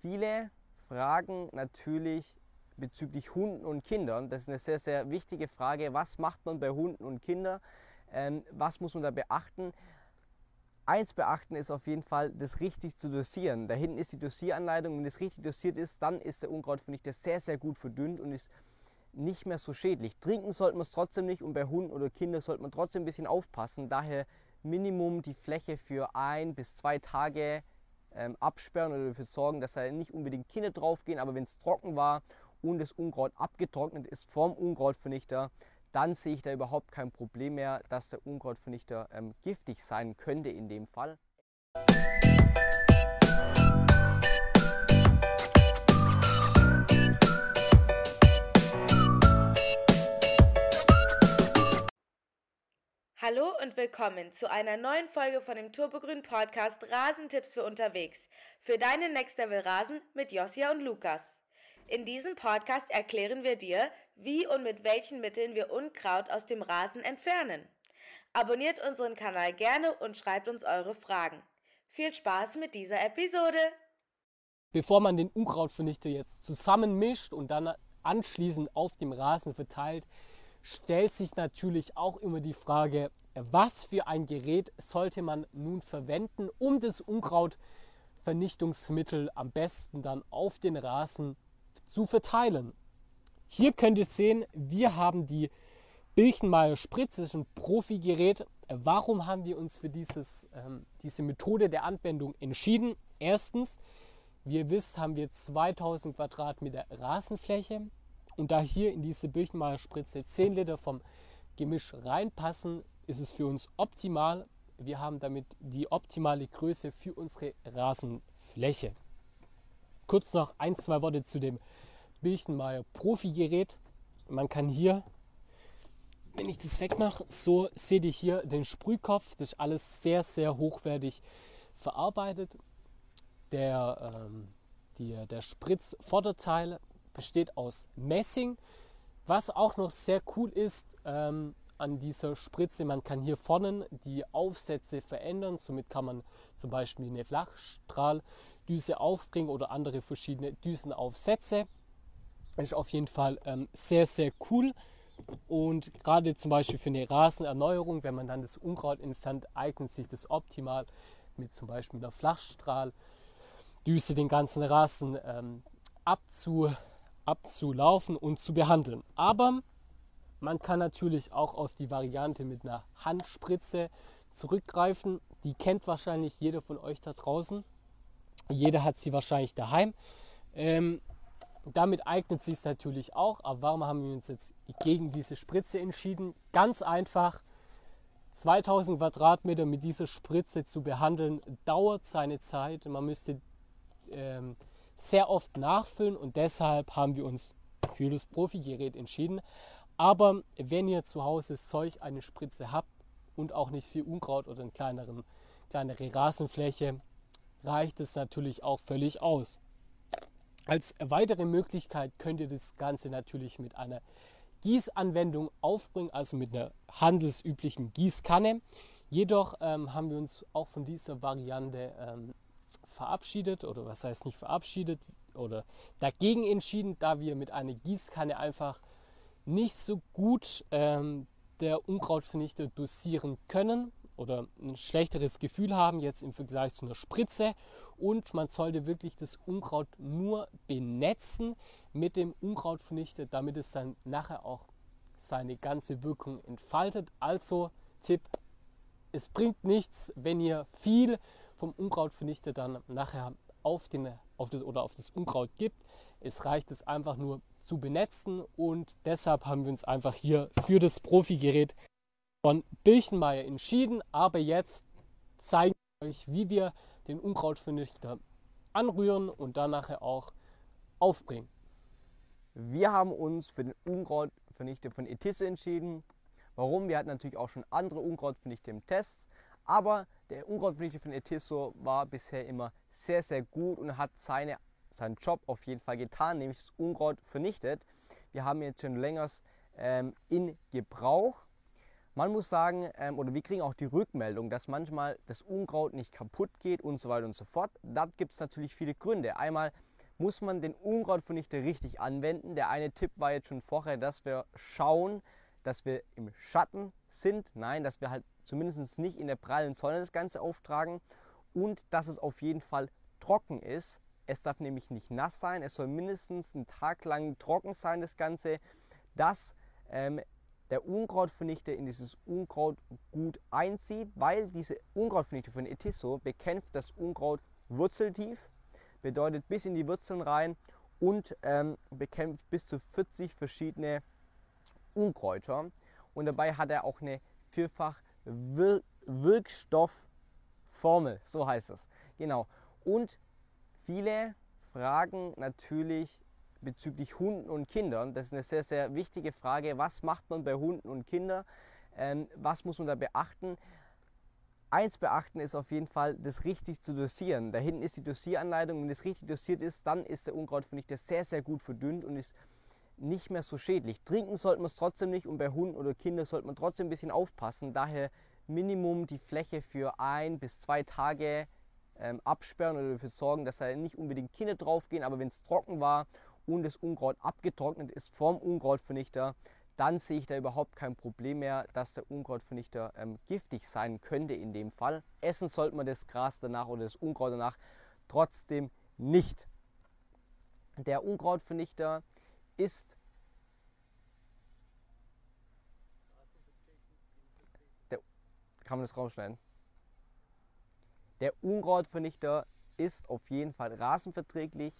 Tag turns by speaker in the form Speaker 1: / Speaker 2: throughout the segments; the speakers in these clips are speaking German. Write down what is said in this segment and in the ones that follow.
Speaker 1: viele fragen natürlich bezüglich Hunden und Kindern. Das ist eine sehr, sehr wichtige Frage. Was macht man bei Hunden und Kindern? Ähm, was muss man da beachten? Eins beachten ist auf jeden Fall, das richtig zu dosieren. Da hinten ist die Dosieranleitung. Wenn das richtig dosiert ist, dann ist der Unkrautvernichter sehr, sehr gut verdünnt und ist nicht mehr so schädlich. Trinken sollte man es trotzdem nicht und bei Hunden oder Kindern sollte man trotzdem ein bisschen aufpassen. Daher Minimum die Fläche für ein bis zwei Tage ähm, absperren oder dafür sorgen, dass da nicht unbedingt Kinder draufgehen. Aber wenn es trocken war und das Unkraut abgetrocknet ist vom Unkrautvernichter, dann sehe ich da überhaupt kein Problem mehr, dass der Unkrautvernichter ähm, giftig sein könnte in dem Fall.
Speaker 2: Hallo und willkommen zu einer neuen Folge von dem Turbogrün Podcast Rasentipps für unterwegs. Für deinen Next Level Rasen mit Josia und Lukas. In diesem Podcast erklären wir dir, wie und mit welchen Mitteln wir Unkraut aus dem Rasen entfernen. Abonniert unseren Kanal gerne und schreibt uns eure Fragen. Viel Spaß mit dieser Episode!
Speaker 3: Bevor man den Unkrautvernichter jetzt zusammenmischt und dann anschließend auf dem Rasen verteilt, stellt sich natürlich auch immer die Frage, was für ein Gerät sollte man nun verwenden, um das Unkrautvernichtungsmittel am besten dann auf den Rasen zu verteilen. Hier könnt ihr sehen, wir haben die Birchenmeier Spritze, das ist ein Profi-Gerät. Warum haben wir uns für dieses, ähm, diese Methode der Anwendung entschieden? Erstens, wie ihr wisst, haben wir 2000 Quadratmeter Rasenfläche. Und da hier in diese Birchenmeier Spritze 10 Liter vom Gemisch reinpassen, ist es für uns optimal. Wir haben damit die optimale Größe für unsere Rasenfläche. Kurz noch ein, zwei Worte zu dem Birchenmeier Profi-Gerät. Man kann hier, wenn ich das wegmache, so seht ihr hier den Sprühkopf. Das ist alles sehr, sehr hochwertig verarbeitet. Der, ähm, die, der Spritzvorderteil besteht aus Messing. Was auch noch sehr cool ist, ähm, an dieser Spritze. Man kann hier vorne die Aufsätze verändern. Somit kann man zum Beispiel eine Flachstrahldüse aufbringen oder andere verschiedene Düsenaufsätze. Ist auf jeden Fall ähm, sehr, sehr cool. Und gerade zum Beispiel für eine Rasenerneuerung, wenn man dann das Unkraut entfernt, eignet sich das optimal mit zum Beispiel einer Flachstrahldüse den ganzen Rasen ähm, abzu, abzulaufen und zu behandeln. Aber man kann natürlich auch auf die Variante mit einer Handspritze zurückgreifen. Die kennt wahrscheinlich jeder von euch da draußen. Jeder hat sie wahrscheinlich daheim. Ähm, damit eignet sich es natürlich auch. Aber warum haben wir uns jetzt gegen diese Spritze entschieden? Ganz einfach. 2000 Quadratmeter mit dieser Spritze zu behandeln, dauert seine Zeit. Man müsste ähm, sehr oft nachfüllen und deshalb haben wir uns für das Profi-Gerät entschieden. Aber wenn ihr zu Hause solch eine Spritze habt und auch nicht viel Unkraut oder eine kleineren, kleinere Rasenfläche, reicht es natürlich auch völlig aus. Als weitere Möglichkeit könnt ihr das Ganze natürlich mit einer Gießanwendung aufbringen, also mit einer handelsüblichen Gießkanne. Jedoch ähm, haben wir uns auch von dieser Variante ähm, verabschiedet oder was heißt nicht verabschiedet oder dagegen entschieden, da wir mit einer Gießkanne einfach nicht so gut ähm, der Unkrautvernichter dosieren können oder ein schlechteres Gefühl haben jetzt im Vergleich zu einer Spritze und man sollte wirklich das Unkraut nur benetzen mit dem Unkrautvernichter, damit es dann nachher auch seine ganze Wirkung entfaltet. Also Tipp, es bringt nichts, wenn ihr viel vom Unkrautvernichter dann nachher auf, den, auf das oder auf das Unkraut gibt. Es reicht es einfach nur zu benetzen und deshalb haben wir uns einfach hier für das Profi-Gerät von Birchenmeier entschieden. Aber jetzt zeigen wir euch, wie wir den Unkrautvernichter anrühren und dann nachher auch aufbringen.
Speaker 1: Wir haben uns für den Unkrautvernichter von Etisse entschieden. Warum? Wir hatten natürlich auch schon andere Unkrautvernichter im Test, aber der Unkrautvernichter von Etisso war bisher immer sehr, sehr gut und hat seine seinen Job auf jeden Fall getan, nämlich das Unkraut vernichtet. Wir haben jetzt schon länger ähm, in Gebrauch. Man muss sagen, ähm, oder wir kriegen auch die Rückmeldung, dass manchmal das Unkraut nicht kaputt geht und so weiter und so fort. Da gibt es natürlich viele Gründe. Einmal muss man den Unkrautvernichter richtig anwenden. Der eine Tipp war jetzt schon vorher, dass wir schauen, dass wir im Schatten sind. Nein, dass wir halt zumindest nicht in der prallen Sonne das Ganze auftragen und dass es auf jeden Fall trocken ist. Es darf nämlich nicht nass sein, es soll mindestens einen Tag lang trocken sein, das Ganze, dass ähm, der Unkrautvernichter in dieses Unkraut gut einzieht, weil diese Unkrautvernichter von Etisso bekämpft das Unkraut wurzeltief, bedeutet bis in die Wurzeln rein und ähm, bekämpft bis zu 40 verschiedene Unkräuter. Und dabei hat er auch eine vierfach Wir Wirkstoffformel, so heißt es. Genau. Und viele fragen natürlich bezüglich Hunden und Kindern. Das ist eine sehr, sehr wichtige Frage. Was macht man bei Hunden und Kindern? Ähm, was muss man da beachten? Eins beachten ist auf jeden Fall, das richtig zu dosieren. Da hinten ist die Dosieranleitung. Wenn das richtig dosiert ist, dann ist der Unkrautvernichter sehr, sehr gut verdünnt und ist nicht mehr so schädlich. Trinken sollte man es trotzdem nicht und bei Hunden oder Kindern sollte man trotzdem ein bisschen aufpassen. Daher Minimum die Fläche für ein bis zwei Tage ähm, absperren oder dafür sorgen, dass da nicht unbedingt Kinder draufgehen. Aber wenn es trocken war und das Unkraut abgetrocknet ist vom Unkrautvernichter, dann sehe ich da überhaupt kein Problem mehr, dass der Unkrautvernichter ähm, giftig sein könnte in dem Fall. Essen sollte man das Gras danach oder das Unkraut danach trotzdem nicht. Der Unkrautvernichter ist der, kann man das rausschneiden? Der Unkrautvernichter ist auf jeden Fall rasenverträglich.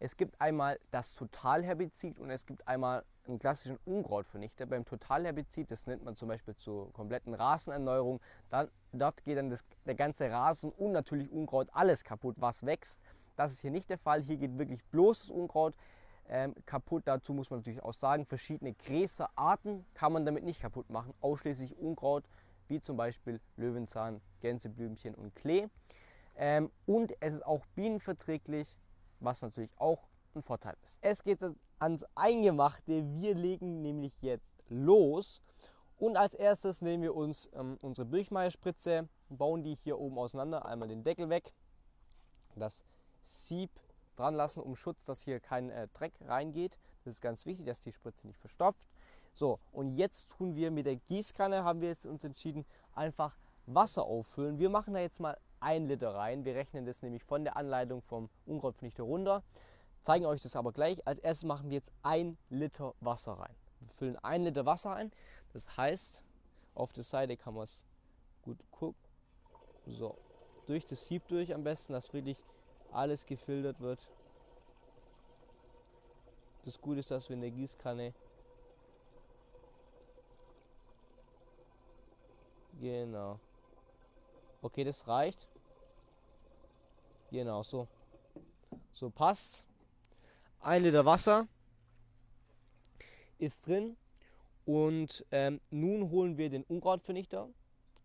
Speaker 1: Es gibt einmal das Totalherbizid und es gibt einmal einen klassischen Unkrautvernichter. Beim Totalherbizid, das nennt man zum Beispiel zur kompletten Rasenerneuerung, dann, dort geht dann das, der ganze Rasen und natürlich Unkraut alles kaputt, was wächst. Das ist hier nicht der Fall. Hier geht wirklich bloß das Unkraut ähm, kaputt. Dazu muss man natürlich auch sagen, verschiedene Gräserarten kann man damit nicht kaputt machen. Ausschließlich Unkraut, wie zum Beispiel Löwenzahn, Gänseblümchen und Klee. Ähm, und es ist auch bienenverträglich, was natürlich auch ein Vorteil ist. Es geht ans Eingemachte. Wir legen nämlich jetzt los. Und als erstes nehmen wir uns ähm, unsere Birchmeierspritze, bauen die hier oben auseinander, einmal den Deckel weg, das Sieb dran lassen, um Schutz, dass hier kein äh, Dreck reingeht. Das ist ganz wichtig, dass die Spritze nicht verstopft. So, und jetzt tun wir mit der Gießkanne, haben wir jetzt uns entschieden, einfach Wasser auffüllen. Wir machen da jetzt mal ein Liter rein. Wir rechnen das nämlich von der Anleitung vom Unkrautvernichter runter. Zeigen euch das aber gleich. Als erstes machen wir jetzt ein Liter Wasser rein. Wir füllen ein Liter Wasser ein. Das heißt, auf der Seite kann man es gut gucken. So, durch das Sieb durch am besten, dass wirklich alles gefiltert wird. Das Gute ist, dass wir in der Gießkanne Genau. Okay, das reicht. Genau, so. So passt. Ein Liter Wasser ist drin. Und ähm, nun holen wir den Unkrautvernichter,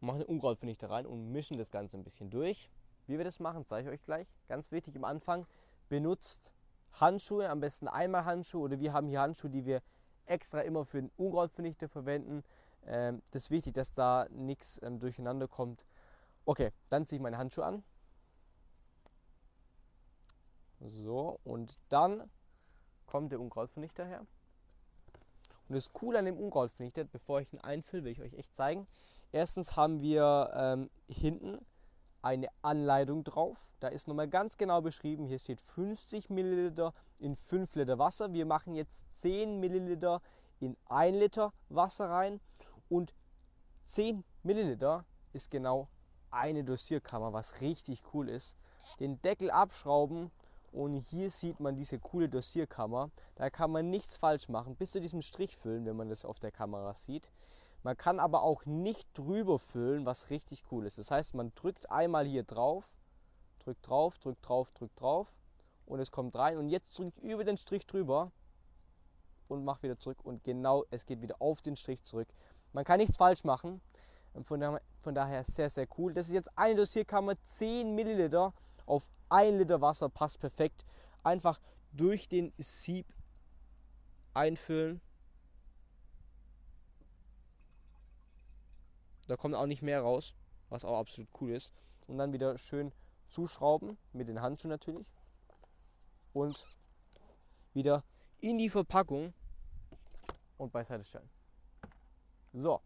Speaker 1: machen den Unkrautvernichter rein und mischen das Ganze ein bisschen durch. Wie wir das machen, zeige ich euch gleich. Ganz wichtig am Anfang, benutzt Handschuhe, am besten einmal Handschuhe oder wir haben hier Handschuhe, die wir extra immer für den Unkrautvernichter verwenden. Ähm, das ist wichtig, dass da nichts ähm, durcheinander kommt. Okay, dann ziehe ich meine Handschuhe an. So, und dann kommt der Unkrautvernichter her. Und das Coole an dem Unkrautvernichter, bevor ich ihn einfülle, will ich euch echt zeigen. Erstens haben wir ähm, hinten eine Anleitung drauf. Da ist nochmal ganz genau beschrieben, hier steht 50 Milliliter in 5 Liter Wasser. Wir machen jetzt 10 Milliliter in 1 Liter Wasser rein und 10 Milliliter ist genau eine Dosierkammer, was richtig cool ist. Den Deckel abschrauben und hier sieht man diese coole Dosierkammer. Da kann man nichts falsch machen, bis zu diesem Strich füllen, wenn man das auf der Kamera sieht. Man kann aber auch nicht drüber füllen, was richtig cool ist. Das heißt, man drückt einmal hier drauf, drückt drauf, drückt drauf, drückt drauf und es kommt rein. Und jetzt drückt über den Strich drüber und macht wieder zurück. Und genau, es geht wieder auf den Strich zurück. Man kann nichts falsch machen. Von daher, von daher sehr, sehr cool. Das ist jetzt eine Dosierkammer, 10 Milliliter auf 1 Liter Wasser, passt perfekt. Einfach durch den Sieb einfüllen Da kommt auch nicht mehr raus, was auch absolut cool ist. Und dann wieder schön zuschrauben, mit den Handschuhen natürlich. Und wieder in die Verpackung und beiseite stellen. So,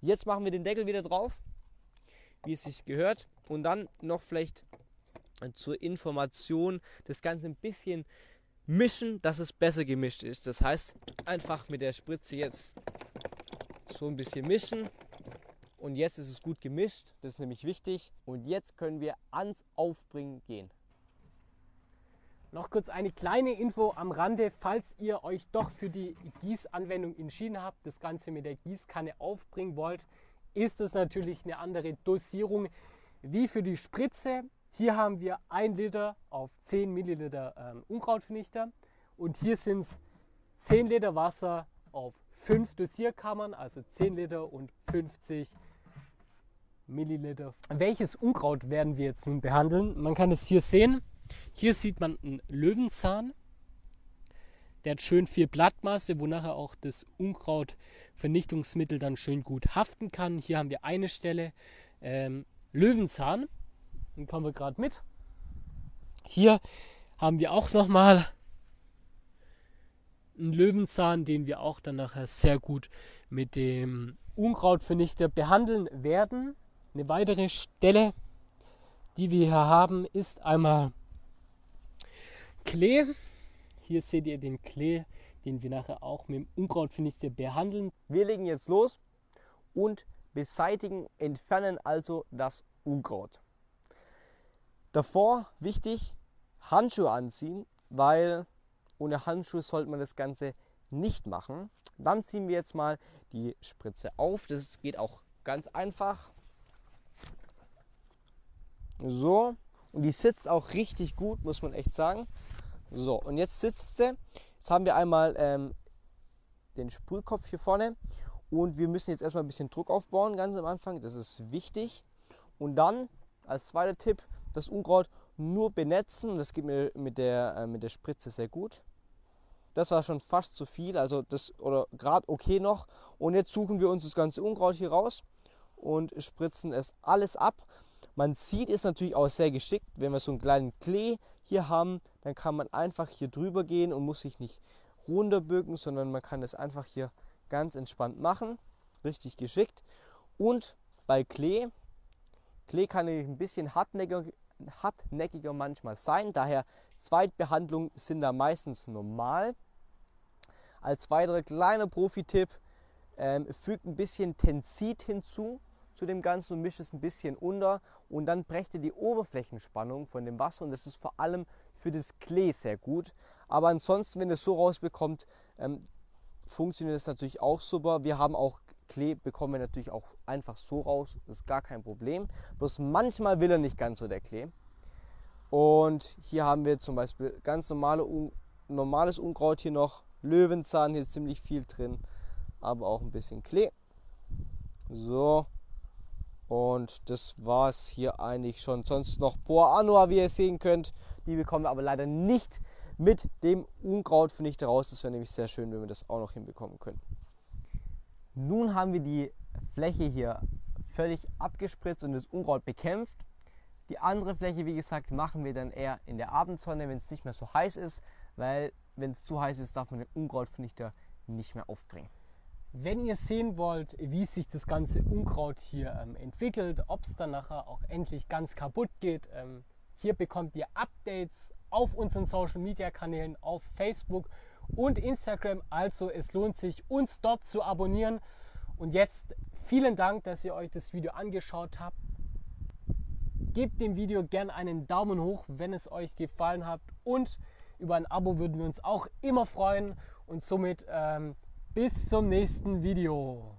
Speaker 1: jetzt machen wir den Deckel wieder drauf, wie es sich gehört. Und dann noch vielleicht zur Information das Ganze ein bisschen mischen, dass es besser gemischt ist. Das heißt, einfach mit der Spritze jetzt so ein bisschen mischen. Und jetzt ist es gut gemischt, das ist nämlich wichtig. Und jetzt können wir ans Aufbringen gehen.
Speaker 3: Noch kurz eine kleine Info am Rande, falls ihr euch doch für die Gießanwendung entschieden habt, das Ganze mit der Gießkanne aufbringen wollt, ist es natürlich eine andere Dosierung wie für die Spritze. Hier haben wir 1 Liter auf 10 Milliliter ähm, Unkrautvernichter und hier sind es 10 Liter Wasser auf 5 Dosierkammern, also 10 Liter und 50 Milliliter. Welches Unkraut werden wir jetzt nun behandeln? Man kann es hier sehen. Hier sieht man einen Löwenzahn. Der hat schön viel Blattmasse, wo nachher auch das Unkrautvernichtungsmittel dann schön gut haften kann. Hier haben wir eine Stelle ähm, Löwenzahn. Den kommen wir gerade mit. Hier haben wir auch nochmal einen Löwenzahn, den wir auch dann nachher sehr gut mit dem Unkrautvernichter behandeln werden. Eine weitere Stelle, die wir hier haben, ist einmal Klee. Hier seht ihr den Klee, den wir nachher auch mit dem Unkrautvernichter behandeln.
Speaker 1: Wir legen jetzt los und beseitigen, entfernen also das Unkraut. Davor wichtig, Handschuhe anziehen, weil ohne Handschuhe sollte man das Ganze nicht machen. Dann ziehen wir jetzt mal die Spritze auf. Das geht auch ganz einfach. So, und die sitzt auch richtig gut, muss man echt sagen. So, und jetzt sitzt sie. Jetzt haben wir einmal ähm, den Sprühkopf hier vorne und wir müssen jetzt erstmal ein bisschen Druck aufbauen, ganz am Anfang. Das ist wichtig. Und dann als zweiter Tipp das Unkraut nur benetzen. Das geht mir mit der, äh, mit der Spritze sehr gut. Das war schon fast zu viel, also das oder gerade okay noch. Und jetzt suchen wir uns das ganze Unkraut hier raus und spritzen es alles ab. Man sieht es natürlich auch sehr geschickt, wenn wir so einen kleinen Klee hier haben, dann kann man einfach hier drüber gehen und muss sich nicht runterbücken, sondern man kann es einfach hier ganz entspannt machen. Richtig geschickt. Und bei Klee, Klee kann ein bisschen hartnäckiger, hartnäckiger manchmal sein, daher Zweitbehandlungen sind da meistens normal. Als weiterer kleiner Profi-Tipp, ähm, fügt ein bisschen Tensit hinzu zu dem Ganzen und mischt es ein bisschen unter und dann brecht ihr die Oberflächenspannung von dem Wasser und das ist vor allem für das Klee sehr gut. Aber ansonsten, wenn ihr es so rausbekommt, ähm, funktioniert es natürlich auch super. Wir haben auch Klee, bekommen wir natürlich auch einfach so raus, das ist gar kein Problem. Bloß manchmal will er nicht ganz so der Klee. Und hier haben wir zum Beispiel ganz normale, un normales Unkraut hier noch, Löwenzahn, hier ist ziemlich viel drin, aber auch ein bisschen Klee. So, und das war es hier eigentlich schon. Sonst noch Poa Anua, wie ihr sehen könnt. Die bekommen wir aber leider nicht mit dem Unkrautvernichter raus. Das wäre nämlich sehr schön, wenn wir das auch noch hinbekommen können. Nun haben wir die Fläche hier völlig abgespritzt und das Unkraut bekämpft. Die andere Fläche, wie gesagt, machen wir dann eher in der Abendsonne, wenn es nicht mehr so heiß ist, weil wenn es zu heiß ist, darf man den Unkrautvernichter nicht mehr aufbringen.
Speaker 3: Wenn ihr sehen wollt, wie sich das ganze Unkraut hier ähm, entwickelt, ob es dann nachher auch endlich ganz kaputt geht, ähm, hier bekommt ihr Updates auf unseren Social Media Kanälen auf Facebook und Instagram. Also es lohnt sich, uns dort zu abonnieren. Und jetzt vielen Dank, dass ihr euch das Video angeschaut habt. Gebt dem Video gerne einen Daumen hoch, wenn es euch gefallen hat. Und über ein Abo würden wir uns auch immer freuen. Und somit ähm, bis zum nächsten Video.